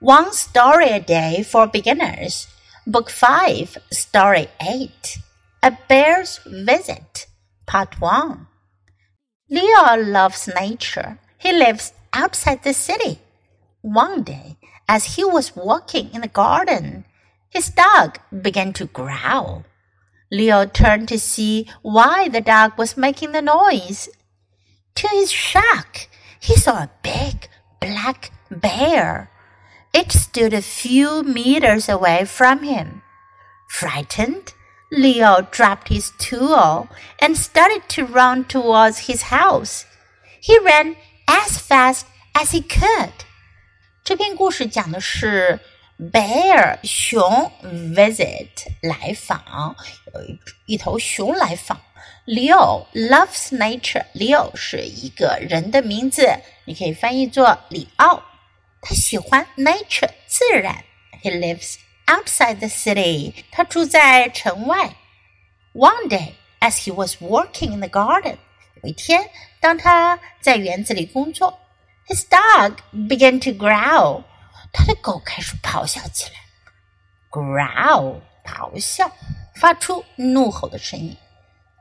One Story a Day for Beginners, Book 5, Story 8. A Bear's Visit, Part 1. Leo loves nature. He lives outside the city. One day, as he was walking in the garden, his dog began to growl. Leo turned to see why the dog was making the noise. To his shock, he saw a big black bear. It stood a few meters away from him. Frightened, Leo dropped his tool and started to run towards his house. He ran as fast as he could. 这篇故事讲的是 bear 熊 visit 来访，有一一头熊来访。Leo loves nature. Leo 是一个人的名字，你可以翻译作里奥。 他喜欢 nature 自然。He lives outside the city. 他住在城外。One day, as he was working in the garden，有一天，当他在园子里工作，his dog began to growl。他的狗开始咆哮起来。Growl，咆哮，发出怒吼的声音。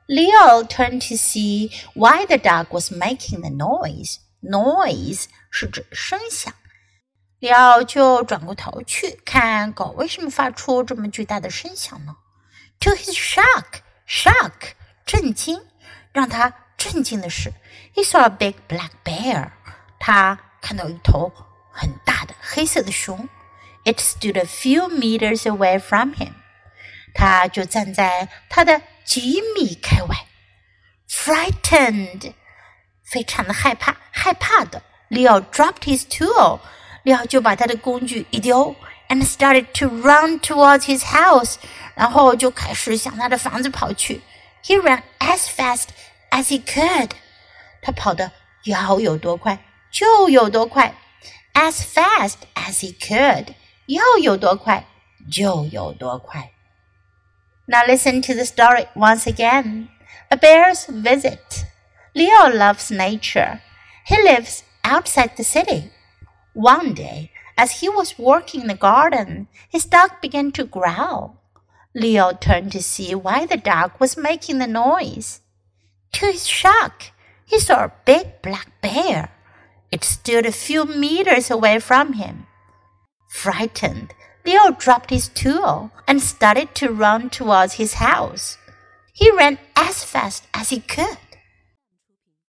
Leo turned to see why the dog was making the noise. Noise 是指声响。 里奥就转过头去看狗为什么发出这么巨大的声响呢？To his shock, shock，震惊，让他震惊的是，he saw a big black bear。他看到一头很大的黑色的熊。It stood a few meters away from him。他就站在他的几米开外。Frightened，非常的害怕，害怕的。Leo dropped his tool。利奥就把他的工具一丢，and started to run towards his house，然后就开始向他的房子跑去。He ran as fast as he could，他跑的要有多快就有多快，as fast as he could，要有多快就有多快。Now listen to the story once again. A bear's visit. Leo loves nature. He lives outside the city. One day, as he was working in the garden, his dog began to growl. Leo turned to see why the dog was making the noise. To his shock, he saw a big black bear. It stood a few meters away from him. Frightened, Leo dropped his tool and started to run towards his house. He ran as fast as he could.